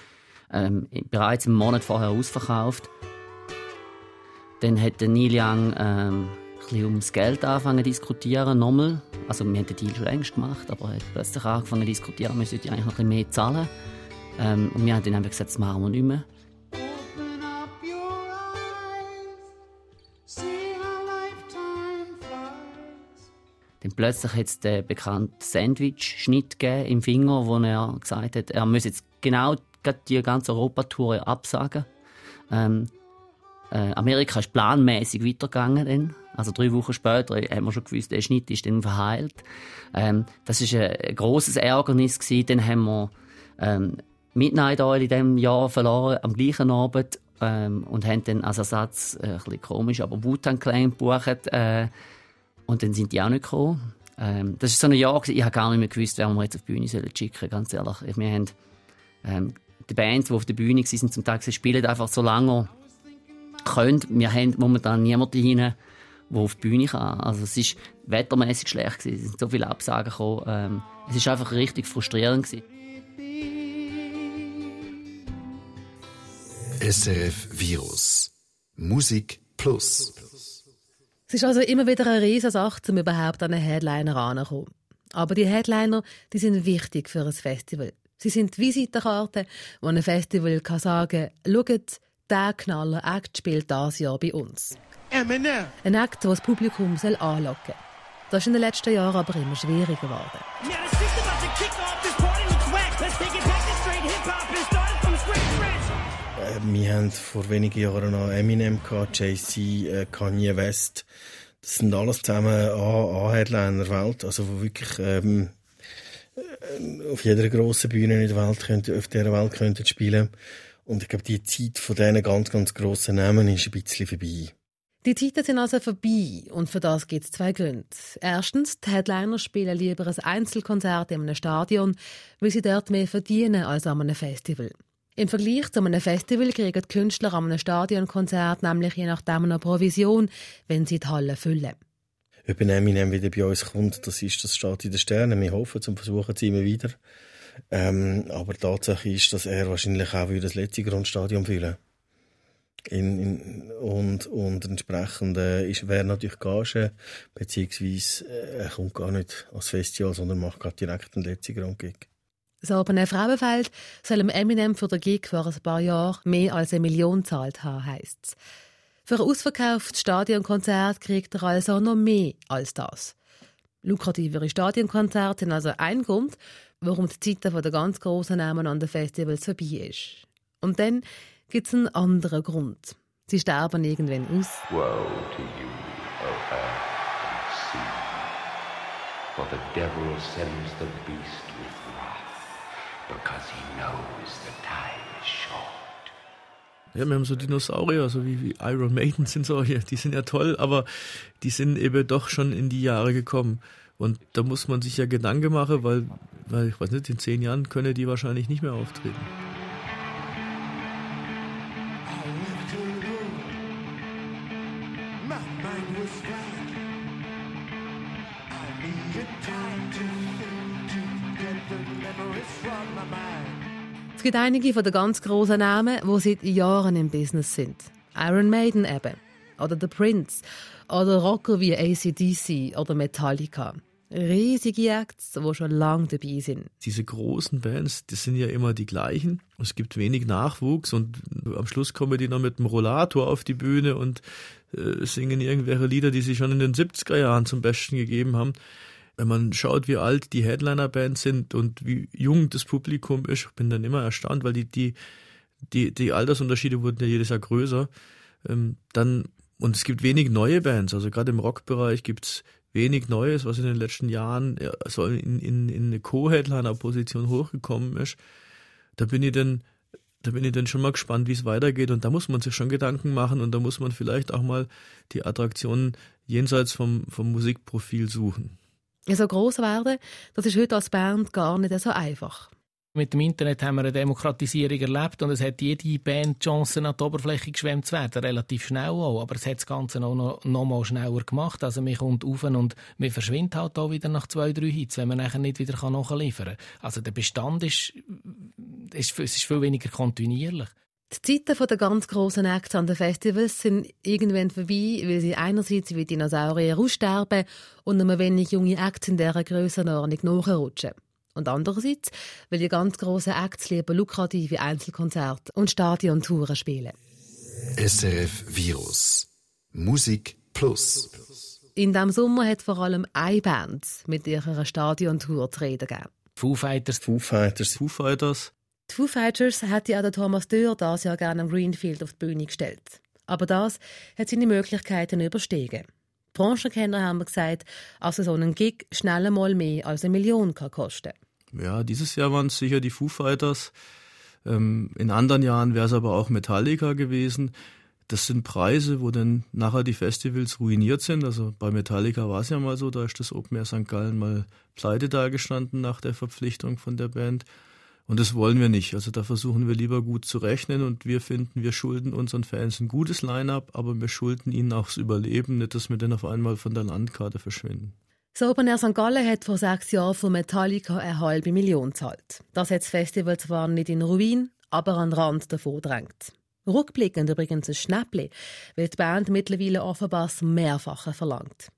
ähm, bereits einen Monat vorher ausverkauft. Dann hat Neil Young ähm, ein bisschen ums Geld angefangen zu diskutieren, nochmal. Also wir haben den Deal schon längst gemacht, aber er hat plötzlich angefangen zu diskutieren, wir sollten eigentlich noch ein bisschen mehr zahlen. Ähm, und wir haben dann einfach gesagt, das machen wir nicht mehr. Dann plötzlich hat es den bekannten Sandwich-Schnitt im Finger, wo er gesagt hat, er müsse jetzt genau die ganze Europatour absagen. Ähm, äh, Amerika ist planmäßig weitergegangen. Dann. Also drei Wochen später haben wir schon gewusst, der Schnitt ist dann verheilt. Ähm, das ist ein, ein großes Ärgernis gewesen. Dann haben wir ähm, Midnight Oil in diesem Jahr verloren, am gleichen Abend. Ähm, und haben dann als Ersatz, äh, ein bisschen komisch, aber Wu-Tang Clan gebucht. Äh, und dann sind die auch nicht gekommen. Ähm, das ist so ein Jahr, ich habe gar nicht mehr gewusst, wer wir jetzt auf die Bühne sollen schicken ganz ehrlich. Wir haben ähm, die Bands, die auf der Bühne waren, zum Teil spielen einfach so lange können. Wir haben momentan niemanden hin, der auf die Bühne kann. Also es war wettermäßig schlecht gewesen. Es sind so viele Absagen gekommen. Ähm, es ist einfach richtig frustrierend gewesen. SRF Virus Musik Plus es ist also immer wieder eine riesige Sache, um überhaupt an einen Headliner ranzukommen. Aber die Headliner, die sind wichtig für ein Festival. Sie sind die Visitenkarte, wo ein Festival kann sagen kann, schaut, der Knaller Act spielt dieses Jahr bei uns. Eminem. Ein Act, der das Publikum soll anlocken soll. Das ist in den letzten Jahren aber immer schwieriger geworden. Wir haben vor wenigen Jahren noch Eminem, Jay-Z, äh, Kanye West. Das sind alles zusammen A-Headliner Welt, also wo wirklich ähm, äh, auf jeder grossen Bühne in der Welt könnte, auf dieser Welt könnten spielen. Und ich glaube, die Zeit von diesen ganz, ganz grossen Namen ist ein bisschen vorbei. Die Zeiten sind also vorbei und für das gibt es zwei Gründe. Erstens, die Headliner spielen lieber ein Einzelkonzert in einem Stadion, weil sie dort mehr verdienen als an einem Festival. Im Vergleich zu einem Festival kriegen die Künstler an einem Stadionkonzert nämlich je nachdem eine Provision, wenn sie die Halle füllen. Ein Eminem wieder bei uns kommt, das ist das steht in den Sternen. Wir hoffen, zum Versuchen es immer wieder. Ähm, aber Tatsache ist, dass er wahrscheinlich auch das letzte Grundstadion füllen in, in, und, und entsprechend äh, wäre natürlich Gage, beziehungsweise äh, er kommt gar nicht als Festival, sondern macht gerade direkt den letzten Grundgig. Das Alberne Frauenfeld soll dem Eminem für den Gig vor ein paar Jahren mehr als eine Million zahlt haben, heisst es. Für ein ausverkauftes Stadionkonzert kriegt er also noch mehr als das. Lukrativere Stadionkonzerte sind also ein Grund, warum die Zeit der ganz grossen Namen an den Festivals vorbei ist. Und dann gibt es einen anderen Grund. Sie sterben irgendwann aus. Woe to you, O earth and sea, for the devil sends the beast with because he knows the time is short. Ja, wir haben so Dinosaurier, so wie, wie Iron Maiden sind solche, die sind ja toll, aber die sind eben doch schon in die Jahre gekommen. Und da muss man sich ja Gedanken machen, weil, weil ich weiß nicht, in zehn Jahren können die wahrscheinlich nicht mehr auftreten. Gibt einige von den ganz grossen Namen, die seit Jahren im Business sind. Iron Maiden eben. Oder The Prince. Oder Rocker wie ACDC oder Metallica. Riesige Acts, die schon lange dabei sind. Diese großen Bands, das sind ja immer die gleichen. Es gibt wenig Nachwuchs und am Schluss kommen die noch mit dem Rollator auf die Bühne und äh, singen irgendwelche Lieder, die sie schon in den 70er Jahren zum Besten gegeben haben. Wenn man schaut, wie alt die Headliner-Bands sind und wie jung das Publikum ist, bin dann immer erstaunt, weil die, die, die, die Altersunterschiede wurden ja jedes Jahr größer. Ähm, dann, und es gibt wenig neue Bands, also gerade im Rockbereich gibt's wenig Neues, was in den letzten Jahren ja, so in, in, in eine Co-Headliner-Position hochgekommen ist. Da bin ich dann, da bin ich dann schon mal gespannt, wie es weitergeht. Und da muss man sich schon Gedanken machen und da muss man vielleicht auch mal die Attraktionen jenseits vom, vom Musikprofil suchen. So groß werden, das ist heute als Band gar nicht so einfach. Mit dem Internet haben wir eine Demokratisierung erlebt und es hat jede Band die Chance, an die Oberfläche geschwemmt zu werden, relativ schnell auch. Aber es hat das Ganze noch, noch mal schneller gemacht. Also man kommt rauf und man verschwindet halt auch wieder nach zwei, drei Hits, wenn man nachher nicht wieder nachliefern kann. Also der Bestand ist, ist, ist viel weniger kontinuierlich. Die Zeiten der ganz grossen Acts an den Festivals sind irgendwann vorbei, weil sie einerseits wie Dinosaurier aussterben und nur wenig junge Acts in dieser Grössenordnung nachrutschen. Und andererseits, weil die ganz grossen Acts lieber lukrative Einzelkonzerte und Stadiontouren spielen. SRF Virus. Musik Plus. In diesem Sommer hat vor allem eine Band mit ihrer Stadiontour zu reden gegeben. Foo Fighters. Foo Fighters. Foo Fighters. Die Foo Fighters hat ja der Thomas Dürr das Jahr gerne am Greenfield auf die Bühne gestellt. Aber das hat seine Möglichkeiten überstiegen. Branchenkenner haben gesagt, also so ein Gig schnell mal mehr als eine Million kann kosten. Ja, dieses Jahr waren es sicher die Foo Fighters. Ähm, in anderen Jahren wäre es aber auch Metallica gewesen. Das sind Preise, wo dann nachher die Festivals ruiniert sind. Also bei Metallica war es ja mal so, da ist das Open Air St. Gallen mal pleite dagestanden nach der Verpflichtung von der Band. Und das wollen wir nicht. Also da versuchen wir lieber gut zu rechnen und wir finden, wir schulden unseren Fans ein gutes Line-up, aber wir schulden ihnen auch das Überleben, nicht, dass wir dann auf einmal von der Landkarte verschwinden. Das Open Air St. Gallen hat vor sechs Jahren von Metallica eine halbe Million gezahlt. Das hat das Festival zwar nicht in Ruin, aber an den Rand davor drängt. Rückblickend übrigens ein Schnäppli, weil die Band mittlerweile offenbar das Mehrfache verlangt.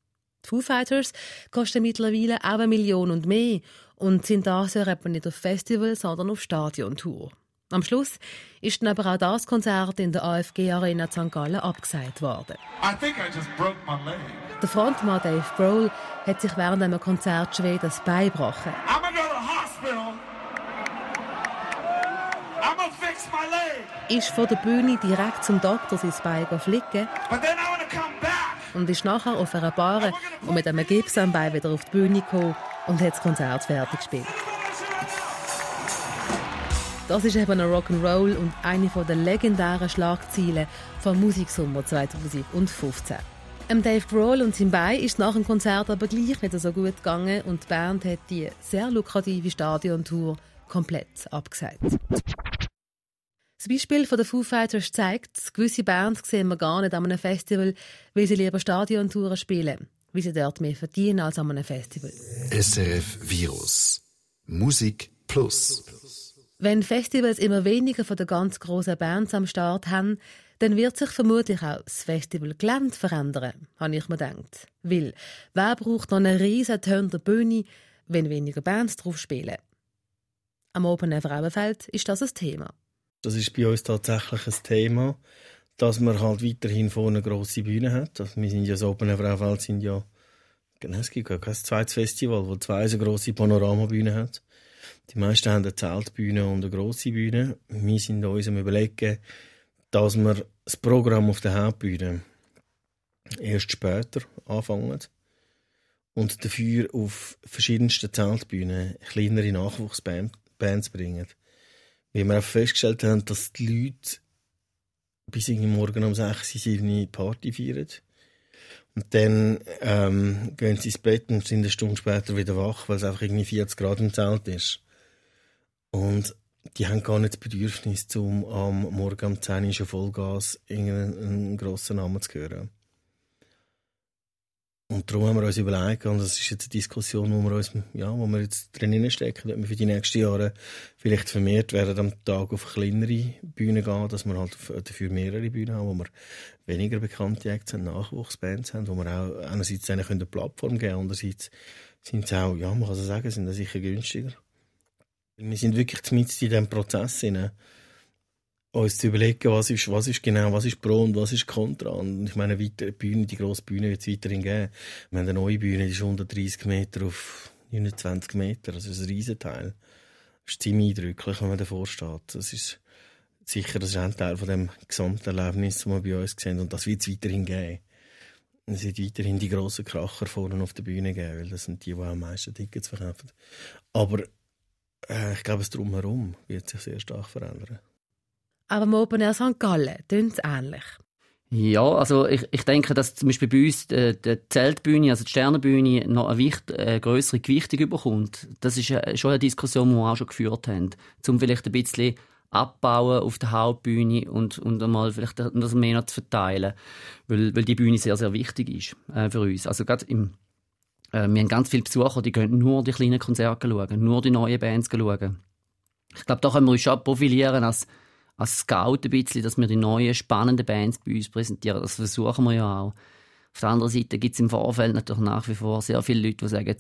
Die Foo Fighters kosten mittlerweile auch eine Million und mehr und sind das ja eben nicht auf Festival, sondern auf Stadiontour. Am Schluss ist dann aber auch das Konzert in der AFG Arena St. Gallen abgesagt worden. I think I just broke my leg. Der Frontmann Dave Grohl hat sich während einem Konzert schwer das Bein gebrochen. Go to the hospital. I'm gonna fix my leg. Ist von der Bühne direkt zum Doktor sein Bein flicken But then I wanna come back. Und ist nachher auf einer Bar und mit einem Gips am Bein wieder auf die Bühne gekommen und hat das Konzert fertig gespielt. Das ist eben ein Rock'n'Roll und eine der legendären Schlagzeilen vom Musiksommer 2015. Dem Dave Grohl und seinem Bein ist nach dem Konzert aber gleich nicht so gut gegangen und die Band hat die sehr lukrative Stadiontour komplett abgesagt. Das Beispiel von den Foo Fighters zeigt, gewisse Bands sehen wir gar nicht an einem Festival, weil sie lieber Stadiontouren spielen, weil sie dort mehr verdienen als an einem Festival. SRF Virus. Musik Plus. Wenn Festivals immer weniger von den ganz grossen Bands am Start haben, dann wird sich vermutlich auch das Festivalgelände verändern, habe ich mir gedacht. Weil, wer braucht noch eine riesen Tönner Bühne, wenn weniger Bands drauf spielen? Am Open Air Frauenfeld ist das ein Thema. Das ist bei uns tatsächlich ein Thema, dass man halt weiterhin vorne eine grosse Bühne hat. Also wir sind ja so Open Air sind ja, genau, es gibt kein zweites Festival, wo zwei so grosse Panoramabühne hat. Die meisten haben eine Zeltbühne und eine grosse Bühne. Wir sind uns am überlegen, dass wir das Programm auf der Hauptbühne erst später anfangen und dafür auf verschiedensten Zeltbühnen kleinere Nachwuchsbands bringen. Weil wir auch festgestellt haben, dass die Leute bis irgendwie morgen um 6 Uhr ihre Party feiern. Und dann ähm, gehen sie ins Bett und sind eine Stunde später wieder wach, weil es einfach irgendwie 40 Grad im Zelt ist. Und die haben gar nicht das Bedürfnis, um am Morgen um 10 Uhr schon Vollgas irgendeinen grossen Namen zu hören. Und darum haben wir uns überlegt, und das ist jetzt eine Diskussion, wo wir uns, ja, wo wir jetzt drin stecken, dass wir für die nächsten Jahre vielleicht vermehrt werden am Tag auf kleinere Bühnen gehen, dass wir halt dafür mehrere Bühnen haben, wo wir weniger bekannte Acts haben, Nachwuchsbands haben, wo wir auch einerseits eine Plattform geben können, andererseits sind sie auch, ja, man kann so sagen, sind sie sicher günstiger. Wir sind wirklich mit in diesem Prozess hinein uns zu überlegen, was ist, was ist genau, was ist Pro und was ist Contra. Und ich meine, weiter, Bühne, die grosse Bühne wird es weiterhin geben. Wir haben eine neue Bühne, die ist 130 Meter auf 29 Meter, also das ist ein Riesenteil. Das ist ziemlich eindrücklich, wenn man davor steht. Das ist sicher das ist ein Teil von dem gesamten Erlebnis, das wir bei uns sehen. Und das wird es weiterhin geben. Es wird weiterhin die grossen Kracher vorne auf der Bühne geben, weil das sind die, die am meisten Tickets verkaufen. Aber äh, ich glaube, es drumherum wird sich sehr stark verändern. Aber im Open Air St. Gallen tönt es ähnlich. Ja, also ich, ich denke, dass zum Beispiel bei uns äh, die Zeltbühne, also die Sternenbühne, noch eine Wicht, äh, größere Gewichtung bekommt. Das ist schon eine Diskussion, die wir auch schon geführt haben. Um vielleicht ein bisschen abbauen auf der Hauptbühne und, und einmal vielleicht das mehr noch zu verteilen, weil, weil die Bühne sehr, sehr wichtig ist äh, für uns. Also gerade im, äh, wir haben ganz viele Besucher, die gehen nur die kleinen Konzerte schauen, nur die neuen Bands schauen. Ich glaube, da können wir uns schon profilieren als als Scout ein bisschen, dass wir die neuen, spannenden Bands bei uns präsentieren. Das versuchen wir ja auch. Auf der anderen Seite gibt es im Vorfeld natürlich nach wie vor sehr viele Leute, die sagen,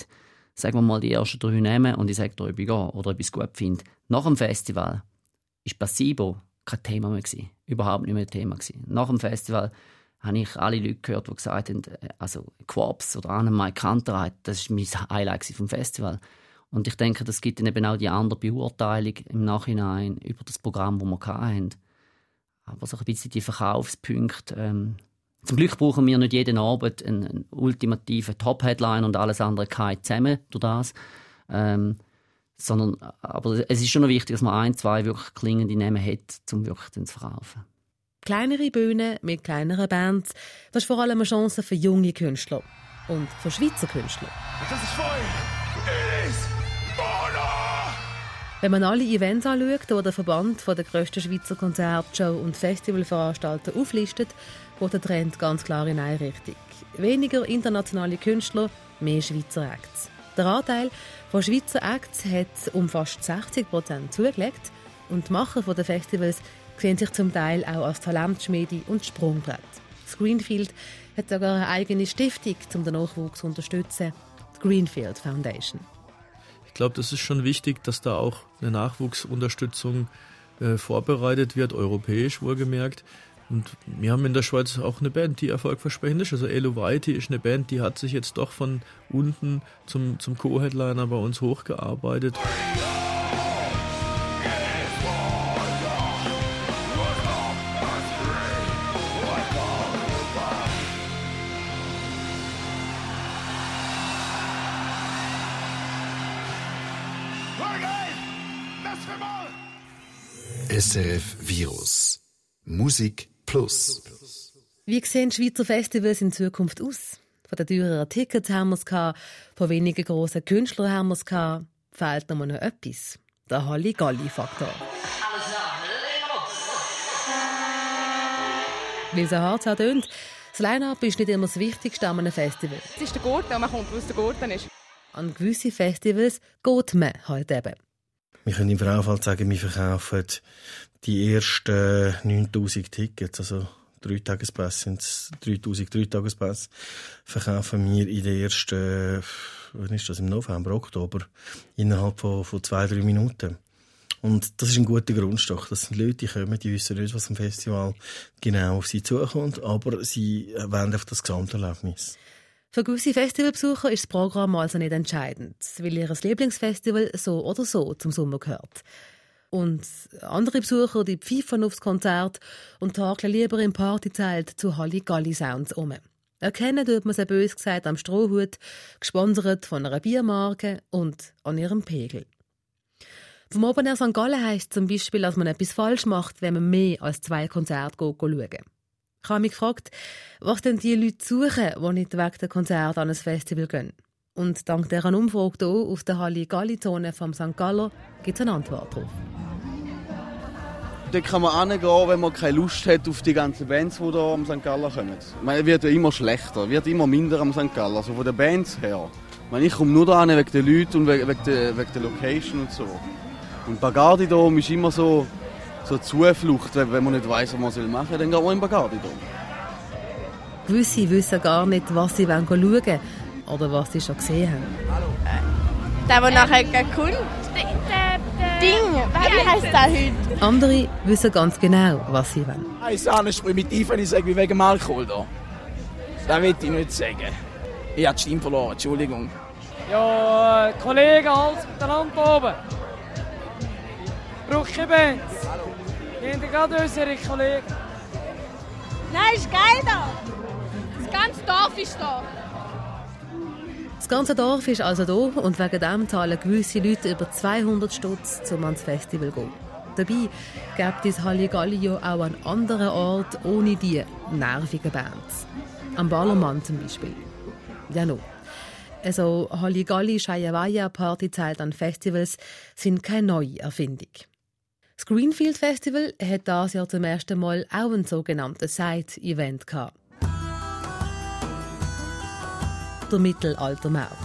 sagen wir mal die ersten drei nehmen und ich sage dir, ob ich gehe oder ob ich es gut finde. Nach dem Festival ist Placebo kein Thema mehr gewesen. Überhaupt nicht mehr ein Thema gewesen. Nach dem Festival habe ich alle Leute gehört, die gesagt haben, äh, also Quarps oder Anne Kantereit, das war mein Highlight vom Festival. Und ich denke, das gibt dann eben auch die andere Beurteilung im Nachhinein über das Programm, das wir hatten. Aber so ein bisschen die Verkaufspunkte. Ähm, zum Glück brauchen wir nicht jeden Abend einen, einen ultimativen Top-Headline und alles andere geht zusammen durch das. Ähm, sondern, aber es ist schon noch wichtig, dass man ein, zwei wirklich klingende Namen hat, um wirklich zu verkaufen. Kleinere Bühnen mit kleineren Bands, das ist vor allem eine Chance für junge Künstler und für Schweizer Künstler. Das ist voll! It is wenn man alle Events anschaut, die der Verband der grössten Schweizer Konzertshow und Festivalveranstalter auflistet, geht der Trend ganz klar in eine Richtung. Weniger internationale Künstler, mehr Schweizer Acts. Der Anteil von Schweizer Acts hat um fast 60 Prozent zugelegt und die Macher der Festivals sehen sich zum Teil auch als Talentschmiede und Sprungbrett. Greenfield hat sogar eine eigene Stiftung, um den Nachwuchs zu unterstützen, die Greenfield Foundation glaube, das ist schon wichtig, dass da auch eine Nachwuchsunterstützung äh, vorbereitet wird, europäisch wohlgemerkt. Und wir haben in der Schweiz auch eine Band, die erfolgversprechend ist. Also Elo Whitey ist eine Band, die hat sich jetzt doch von unten zum, zum Co-Headliner bei uns hochgearbeitet. SRF Virus. Musik Plus. Wie sehen Schweizer Festivals in Zukunft aus? Von den teureren Tickets haben wir es gehabt, von wenigen grossen Künstlern haben wir es gehabt. Fehlt noch etwas. Der Halligalli-Faktor. Wie es hart tönt, das Line-Up ist nicht immer das Wichtigste an einem Festival. Es ist der Gurten und man kommt, wo es der Gurten ist. An gewisse Festivals geht man halt eben. Wir können im Vorfall sagen, wir verkaufen die ersten 9000 Tickets, also drei Tagespass sind es 3000 Dreitagespass, verkaufen wir in den ersten, wann ist das, im November, Oktober, innerhalb von, von zwei, drei Minuten. Und das ist ein guter Grundstock. Das sind Leute, die kommen, die wissen nicht, was am Festival genau auf sie zukommt, aber sie wollen auf das Gesamterlebnis. Für gewisse Festivalbesucher ist das Programm also nicht entscheidend, weil ihr Lieblingsfestival so oder so zum Sommer gehört. Und andere Besucher die pfeifen aufs Konzert und takeln lieber im Partyzelt zu Halligalli-Sounds um. Erkennen tut man sie bös gesagt am Strohhut, gesponsert von einer Biermarke und an ihrem Pegel. Vom Open Air St. Gallen heisst zum Beispiel, dass man etwas falsch macht, wenn man mehr als zwei Konzerte schauen Ich habe mich gefragt, was denn die Leute suchen, die nicht wegen der Konzert an ein Festival gehen. Und dank dieser Umfrage hier auf der Halli-Galli-Zone vom St. Galler gibt es eine Antwort darauf. Dort kann man hingehen, wenn man keine Lust hat auf die ganzen Bands, die hier am St. Galler kommen. Es wird ja immer schlechter, wird immer minder am St. Galler, also von den Bands her. Ich, komme nur da wegen den Leuten und wegen der, wegen der Location und so. Und Bagardi Dom ist immer so, so eine Zuflucht, wenn man nicht weiß, was man machen soll, dann geht man in Bagardi Dom. Gewisse wissen gar nicht, was sie schauen wollen oder was sie schon gesehen haben. Der, der nachher kommt. Ding, wie heißt der heute? Andere wissen ganz genau, was sie wollen. Ich sage nicht primitiv, wenn ich sage, wie wegen Alkohol da. Das will ich nicht sagen. Ich habe die Stimme verloren, Entschuldigung. Ja, äh, Kollegen, alles miteinander oben. Brauche Bands. Gehen Sie gerade unsere Kollegen. Nein, ist geil da. Das ganze Dorf ist da. Das ganze Dorf ist also da und wegen dem zahlen gewisse Leute über 200 Stutz, um ans Festival zu gehen. Dabei gibt es Halligalli ja auch an anderen Orten ohne die nervigen Bands. Am Ballermann zum Beispiel. Ja, no. Also Halligalli, Shaya Partyzeit an Festivals sind keine neue Erfindung. Das Greenfield Festival hat das Jahr zum ersten Mal auch ein sogenanntes Side-Event gehabt. Der Mittelaltermarkt.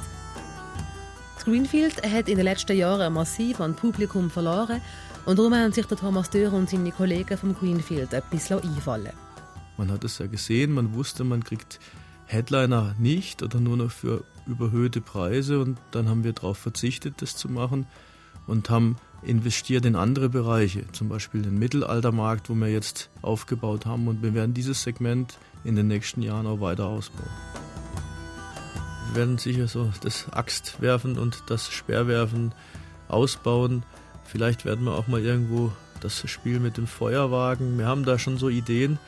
Greenfield hat in den letzten Jahren massiv an Publikum verloren und darum haben sich der Thomas Dürr und seine Kollegen vom Greenfield etwas einfallen. Man hat es ja gesehen, man wusste, man kriegt Headliner nicht oder nur noch für überhöhte Preise und dann haben wir darauf verzichtet, das zu machen und haben investiert in andere Bereiche, zum Beispiel den Mittelaltermarkt, wo wir jetzt aufgebaut haben und wir werden dieses Segment in den nächsten Jahren auch weiter ausbauen. Wir werden sicher so das Axtwerfen und das Speerwerfen ausbauen. Vielleicht werden wir auch mal irgendwo das Spiel mit dem Feuerwagen. Wir haben da schon so Ideen.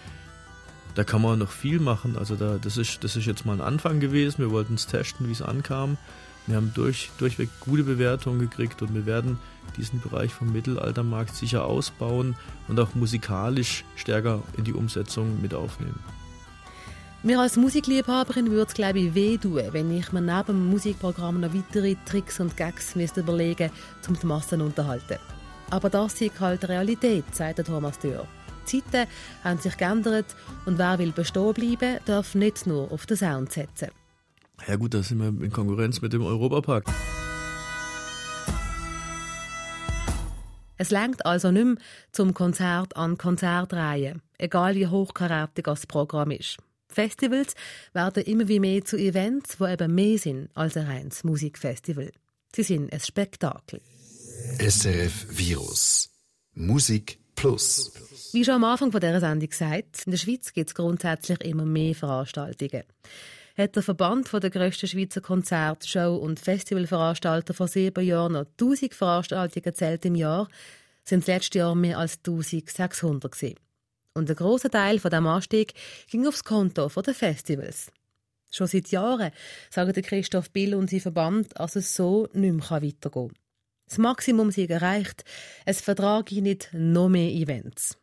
Da kann man noch viel machen. Also da, das, ist, das ist jetzt mal ein Anfang gewesen. Wir wollten es testen, wie es ankam. Wir haben durch, durchweg gute Bewertungen gekriegt und wir werden diesen Bereich vom Mittelaltermarkt sicher ausbauen und auch musikalisch stärker in die Umsetzung mit aufnehmen. Mir als Musikliebhaberin würde es, glaube ich, weh tun, wenn ich mir neben dem Musikprogramm noch weitere Tricks und Gags müsste überlegen müsste, um die Massen zu unterhalten. Aber das ist halt Realität, sagt Thomas Dürr. Die Zeiten haben sich geändert und wer will bestehen bleiben, darf nicht nur auf den Sound setzen. Ja gut, da sind wir in Konkurrenz mit dem Europapark. Es lenkt also nicht mehr zum Konzert an Konzertreihen, egal wie hochkarätig das Programm ist. Festivals werden immer wie mehr zu Events, wo eben mehr sind als ein reines Musikfestival. Sie sind ein Spektakel. SRF Virus. Musik Plus. Wie schon am Anfang dieser Sendung gesagt, in der Schweiz gibt es grundsätzlich immer mehr Veranstaltungen. Hat der Verband der grössten Schweizer Konzert-, Show- und Festivalveranstalter vor sieben Jahren noch 1000 Veranstaltungen gezählt im Jahr, sind es letztes Jahr mehr als 1600 gewesen. Und ein großer Teil von dem Anstieg ging aufs Konto der Festivals. Schon seit Jahren sagen Christoph Bill und sein Verband, dass es so nicht mehr weitergehen kann. Das Maximum ist erreicht. Es vertrage nicht noch mehr Events.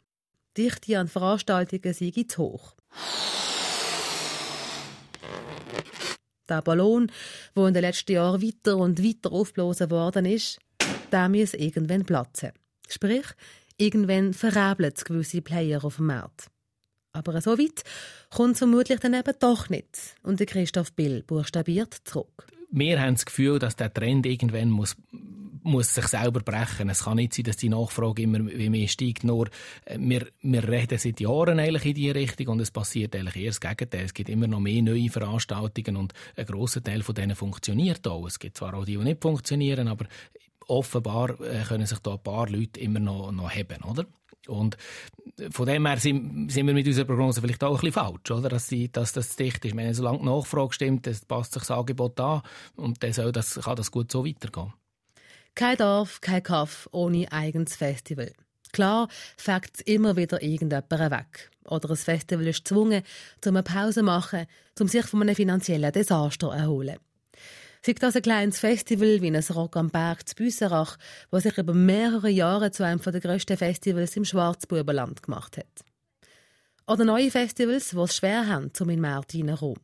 Dichte an Veranstaltungen sei zu hoch. Der Ballon, der in den letzten Jahren weiter und weiter aufgeblasen worden ist, der muss irgendwann platzen. Sprich, Irgendwann verrebeln gewisse Player auf dem Markt. Aber so weit kommt es vermutlich dann eben doch nicht. Und der Christoph Bill buchstabiert zurück. Wir haben das Gefühl, dass der Trend irgendwann muss muss sich selber brechen. Es kann nicht sein, dass die Nachfrage immer mehr steigt. Nur äh, wir, wir reden seit Jahren eigentlich in diese Richtung und es passiert eigentlich eher das Gegenteil. Es gibt immer noch mehr neue Veranstaltungen und ein grosser Teil von denen funktioniert auch. Es gibt zwar auch die, die nicht funktionieren, aber offenbar äh, können sich da ein paar Leute immer noch, noch haben, oder? Und von dem her sind, sind wir mit unserer Prognose vielleicht auch ein bisschen falsch, oder? Dass, die, dass das dicht ist. Wenn solange die Nachfrage stimmt, passt sich das Angebot an und dann soll das, kann das gut so weitergehen. Kein Dorf, kein Kaff ohne eigenes Festival. Klar fängt immer wieder irgendjemand weg. Oder ein Festival ist gezwungen, um eine Pause zu machen, um sich von einem finanziellen Desaster zu erholen. Sei das ein kleines Festival wie ein Rock am Berg zu Büsserach, das sich über mehrere Jahre zu einem der grössten Festivals im Schwarzbubenland gemacht hat. Oder neue Festivals, die es schwer haben, um in den Markt hineinzukommen.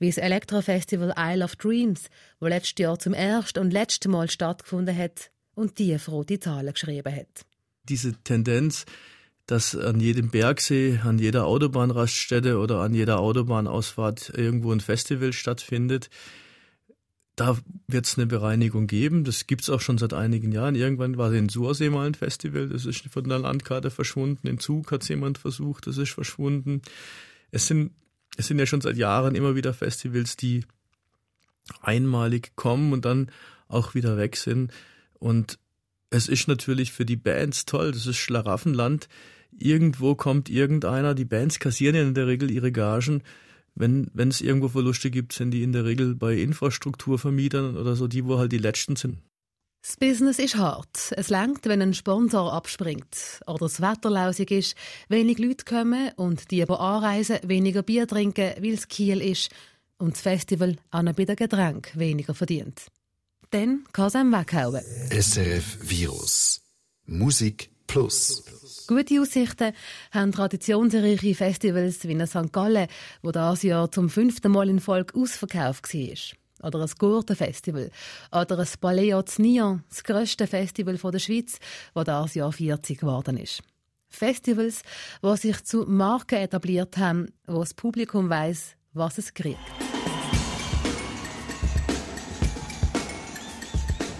Wie das Elektrofestival Isle of Dreams, das letztes Jahr zum ersten und letzten Mal stattgefunden hat und tiefrote Zahlen geschrieben hat. Diese Tendenz, dass an jedem Bergsee, an jeder Autobahnraststätte oder an jeder Autobahnausfahrt irgendwo ein Festival stattfindet, da wird es eine Bereinigung geben. Das gibt es auch schon seit einigen Jahren. Irgendwann war in Sursee mal ein Festival, das ist von der Landkarte verschwunden. In Zug hat es jemand versucht, das ist verschwunden. Es sind, es sind ja schon seit Jahren immer wieder Festivals, die einmalig kommen und dann auch wieder weg sind. Und es ist natürlich für die Bands toll, das ist Schlaraffenland. Irgendwo kommt irgendeiner, die Bands kassieren ja in der Regel ihre Gagen wenn wenn es irgendwo Verluste gibt, sind die in der Regel bei Infrastrukturvermietern oder so, die wo halt die letzten sind. Das Business ist hart. Es langt, wenn ein Sponsor abspringt oder das Wetter lausig ist, wenig Leute kommen und die, die anreisen, weniger Bier trinken, weil es Kiel ist und das Festival auch noch bei den Getränken weniger verdient. Dann kann es einem weghauen. SRF Virus. Musik Plus. Gute Aussichten haben traditionsreiche Festivals wie in St. Gallen, wo das Jahr zum fünften Mal in Folge ausverkauft war. Oder ein Gurtenfestival. Oder ein Paleo Nion, das grösste Festival der Schweiz, das das Jahr 40 geworden ist. Festivals, die sich zu Marken etabliert haben, wo das Publikum weiß, was es kriegt.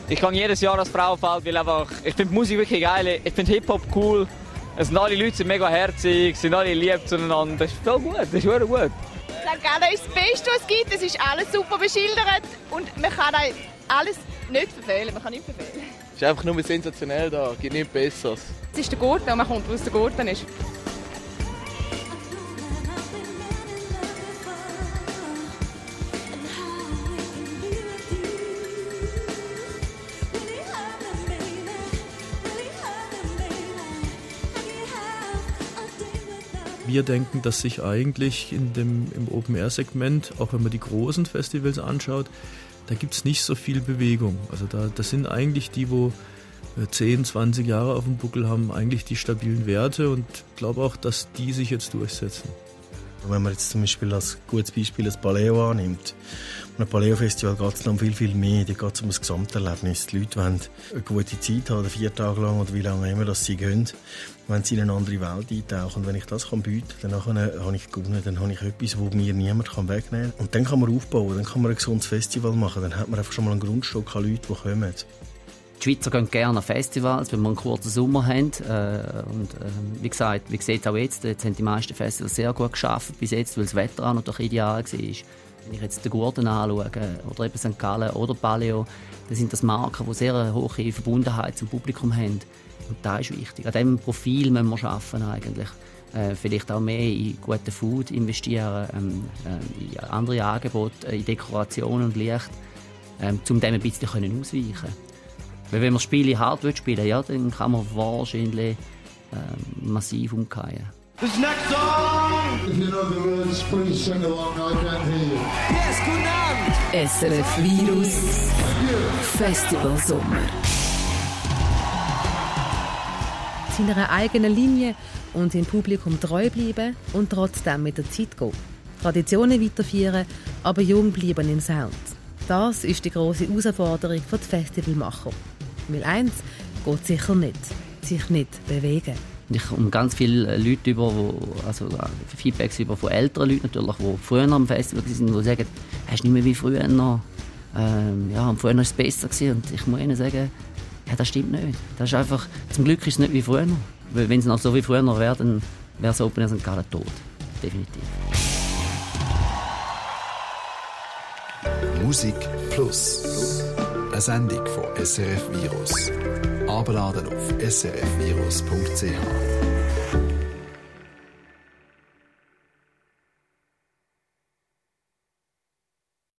Ich gehe jedes Jahr als Frauenfeld, weil einfach, ich finde Musik wirklich geil, ich finde Hip-Hop cool. Es sind alle Leute sind mega herzig, sind alle lieb zueinander. Das ist voll gut, das ist gut. St. Gallen ist das Beste, was es gibt. Es ist alles super beschildert und man kann alles nicht verfehlen. Man kann nicht verfehlen. Es ist einfach nur sensationell da, gibt nichts Besseres. Es ist der Gurten und man kommt, wo es der Gurten ist. Wir denken, dass sich eigentlich in dem, im Open-Air-Segment, auch wenn man die großen Festivals anschaut, da gibt es nicht so viel Bewegung. Also da, das sind eigentlich die, wo 10, äh, 20 Jahre auf dem Buckel haben, eigentlich die stabilen Werte und glaube auch, dass die sich jetzt durchsetzen. Wenn man jetzt zum Beispiel als gutes Beispiel das Paleo annimmt, und ein Paleo-Festival geht es um viel, viel mehr. Da geht es um das Gesamterlebnis. Die Leute wollen eine gute Zeit haben, vier Tage lang oder wie lange immer das sie gehen, wenn sie in eine andere Welt eintauchen. Und wenn ich das kann bieten kann, dann habe ich gewonnen. Dann habe ich etwas, das mir niemand wegnehmen kann. Und dann kann man aufbauen, dann kann man ein gesundes Festival machen. Dann hat man einfach schon mal einen Grundstock an Leuten, die kommen. Die Schweizer gehen gerne an Festivals, wenn wir einen kurzen Sommer haben. Äh, und äh, wie gesagt, wie sieht es auch jetzt, jetzt haben die meisten Festivals sehr gut geschafft bis jetzt, weil das Wetter auch noch ideal war. Wenn ich jetzt den Gurten anschaue, oder eben St. Gallen oder Paleo, dann sind das Marken, die sehr eine hohe Verbundenheit zum Publikum haben. Und das ist wichtig. An diesem Profil müssen wir arbeiten eigentlich. Äh, vielleicht auch mehr in guten Food investieren, ähm, äh, in andere Angebote, äh, in Dekoration und Licht, ähm, um dem ein bisschen können ausweichen können. Weil wenn man Spiele hart spielen ja, dann kann man wahrscheinlich massiv umkehren. This next song! If you know the words, please sing along. I can't hear you. Yes, guten Abend! SRF Virus Festival Sommer. Seiner eigenen Linie und dem Publikum treu bleiben und trotzdem mit der Zeit gehen. Traditionen weiterführen, aber jung bleiben im Sound. Das ist die große Herausforderung für die Festivalmacher. Weil eins geht sicher nicht, sich nicht bewegen. Und ich komme ganz viele Leute über, wo, also äh, Feedbacks über von älteren Leuten natürlich, die früher am Festival waren, die sagen, hast du nicht mehr wie früher noch. Ähm, ja, früher war es besser gewesen. Und ich muss ihnen sagen, ja, das stimmt nicht. Das ist einfach, zum Glück ist es nicht wie früher. Weil wenn es noch so wie früher wäre, dann wäre es Open Air St. Tot. Definitiv. Musik Plus. Eine Sendung von SRF Virus. Abladen auf srfvirus.ch.